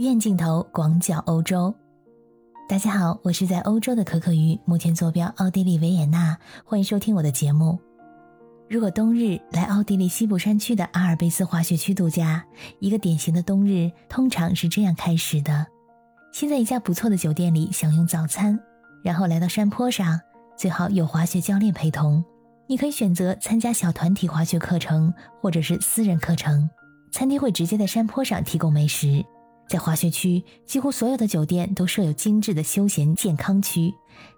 院镜头广角欧洲，大家好，我是在欧洲的可可鱼，目前坐标奥地利维也纳，欢迎收听我的节目。如果冬日来奥地利西部山区的阿尔卑斯滑雪区度假，一个典型的冬日通常是这样开始的：先在一家不错的酒店里享用早餐，然后来到山坡上，最好有滑雪教练陪同。你可以选择参加小团体滑雪课程，或者是私人课程。餐厅会直接在山坡上提供美食。在滑雪区，几乎所有的酒店都设有精致的休闲健康区，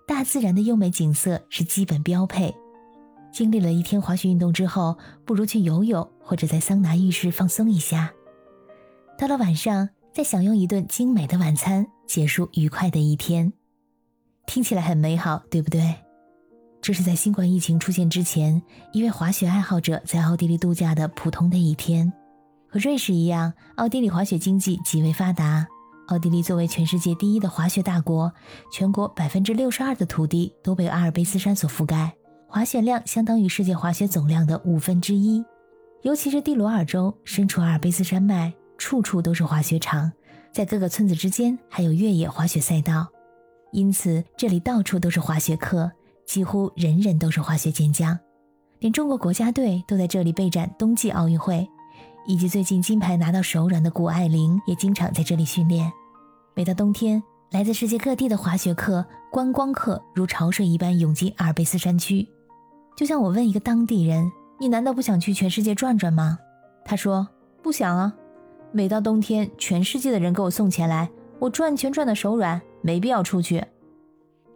大自然的优美景色是基本标配。经历了一天滑雪运动之后，不如去游泳或者在桑拿浴室放松一下。到了晚上，再享用一顿精美的晚餐，结束愉快的一天。听起来很美好，对不对？这是在新冠疫情出现之前，一位滑雪爱好者在奥地利度假的普通的一天。和瑞士一样，奥地利滑雪经济极为发达。奥地利作为全世界第一的滑雪大国，全国百分之六十二的土地都被阿尔卑斯山所覆盖，滑雪量相当于世界滑雪总量的五分之一。尤其是蒂罗尔州，身处阿尔卑斯山脉，处处都是滑雪场，在各个村子之间还有越野滑雪赛道，因此这里到处都是滑雪客，几乎人人都是滑雪健将，连中国国家队都在这里备战冬季奥运会。以及最近金牌拿到手软的谷爱凌也经常在这里训练。每到冬天，来自世界各地的滑雪客、观光客如潮水一般涌进阿尔卑斯山区。就像我问一个当地人：“你难道不想去全世界转转吗？”他说：“不想啊。每到冬天，全世界的人给我送钱来，我转圈转的手软，没必要出去。”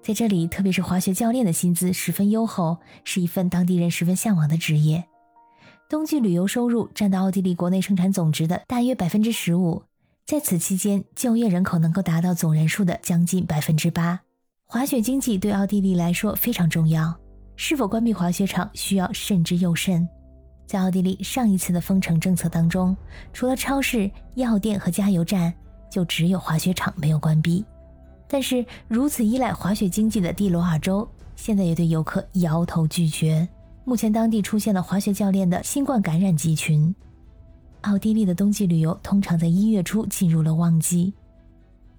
在这里，特别是滑雪教练的薪资十分优厚，是一份当地人十分向往的职业。冬季旅游收入占到奥地利国内生产总值的大约百分之十五，在此期间，就业人口能够达到总人数的将近百分之八。滑雪经济对奥地利来说非常重要，是否关闭滑雪场需要慎之又慎。在奥地利上一次的封城政策当中，除了超市、药店和加油站，就只有滑雪场没有关闭。但是如此依赖滑雪经济的蒂罗尔州，现在也对游客摇头拒绝。目前当地出现了滑雪教练的新冠感染集群。奥地利的冬季旅游通常在一月初进入了旺季。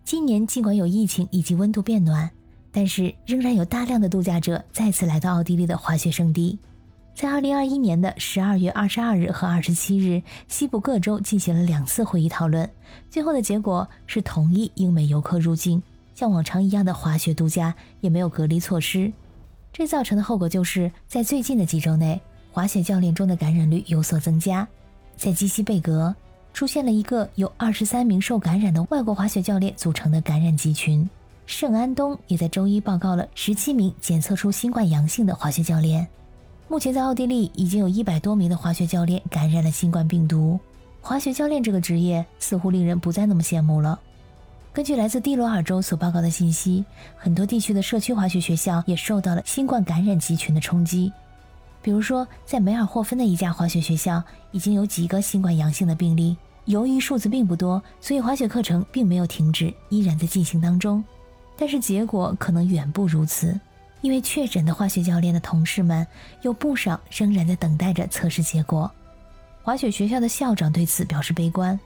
今年尽管有疫情以及温度变暖，但是仍然有大量的度假者再次来到奥地利的滑雪胜地。在2021年的12月22日和27日，西部各州进行了两次会议讨论，最后的结果是同意英美游客入境，像往常一样的滑雪度假，也没有隔离措施。这造成的后果就是在最近的几周内，滑雪教练中的感染率有所增加。在基西贝格出现了一个由二十三名受感染的外国滑雪教练组成的感染集群。圣安东也在周一报告了十七名检测出新冠阳性的滑雪教练。目前在奥地利已经有一百多名的滑雪教练感染了新冠病毒。滑雪教练这个职业似乎令人不再那么羡慕了。根据来自蒂罗尔州所报告的信息，很多地区的社区滑雪学校也受到了新冠感染集群的冲击。比如说，在梅尔霍芬的一家滑雪学校，已经有几个新冠阳性的病例。由于数字并不多，所以滑雪课程并没有停止，依然在进行当中。但是结果可能远不如此，因为确诊的滑雪教练的同事们有不少仍然在等待着测试结果。滑雪学校的校长对此表示悲观，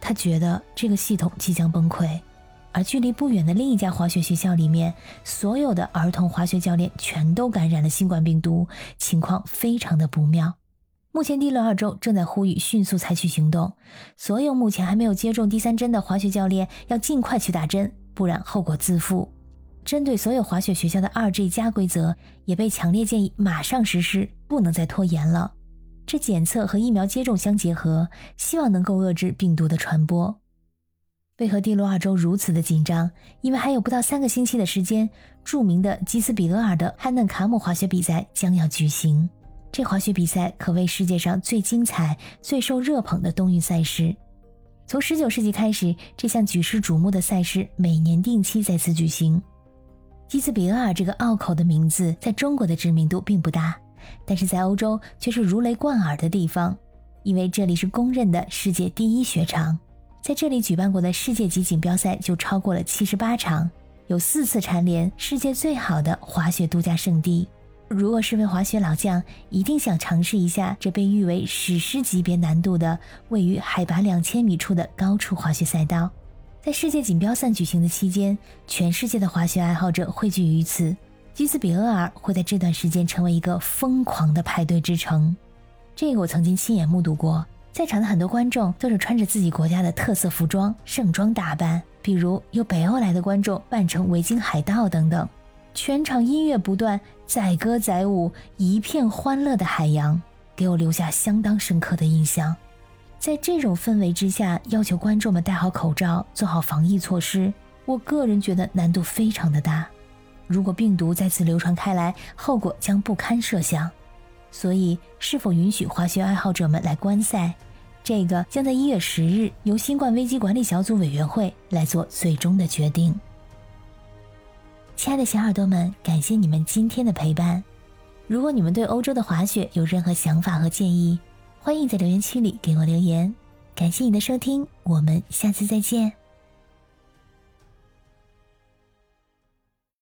他觉得这个系统即将崩溃。而距离不远的另一家滑雪学校里面，所有的儿童滑雪教练全都感染了新冠病毒，情况非常的不妙。目前，蒂罗尔州正在呼吁迅速采取行动，所有目前还没有接种第三针的滑雪教练要尽快去打针，不然后果自负。针对所有滑雪学校的二 G 加规则也被强烈建议马上实施，不能再拖延了。这检测和疫苗接种相结合，希望能够遏制病毒的传播。为何蒂罗尔州如此的紧张？因为还有不到三个星期的时间，著名的基斯比厄尔的汉嫩卡姆滑雪比赛将要举行。这滑雪比赛可谓世界上最精彩、最受热捧的冬运赛事。从19世纪开始，这项举世瞩目的赛事每年定期在此举行。基斯比厄尔这个拗口的名字在中国的知名度并不大，但是在欧洲却是如雷贯耳的地方，因为这里是公认的世界第一雪场。在这里举办过的世界级锦标赛就超过了七十八场，有四次蝉联世界最好的滑雪度假胜地。如果是位滑雪老将，一定想尝试一下这被誉为史诗级别难度的位于海拔两千米处的高处滑雪赛道。在世界锦标赛举行的期间，全世界的滑雪爱好者汇聚于此。基斯比厄尔会在这段时间成为一个疯狂的派对之城。这个我曾经亲眼目睹过，在场的很多观众都是穿着自己国家的特色服装盛装打扮，比如有北欧来的观众扮成维京海盗等等。全场音乐不断，载歌载舞，一片欢乐的海洋，给我留下相当深刻的印象。在这种氛围之下，要求观众们戴好口罩，做好防疫措施，我个人觉得难度非常的大。如果病毒再次流传开来，后果将不堪设想。所以，是否允许滑雪爱好者们来观赛，这个将在一月十日由新冠危机管理小组委员会来做最终的决定。亲爱的小耳朵们，感谢你们今天的陪伴。如果你们对欧洲的滑雪有任何想法和建议，欢迎在留言区里给我留言，感谢你的收听，我们下次再见。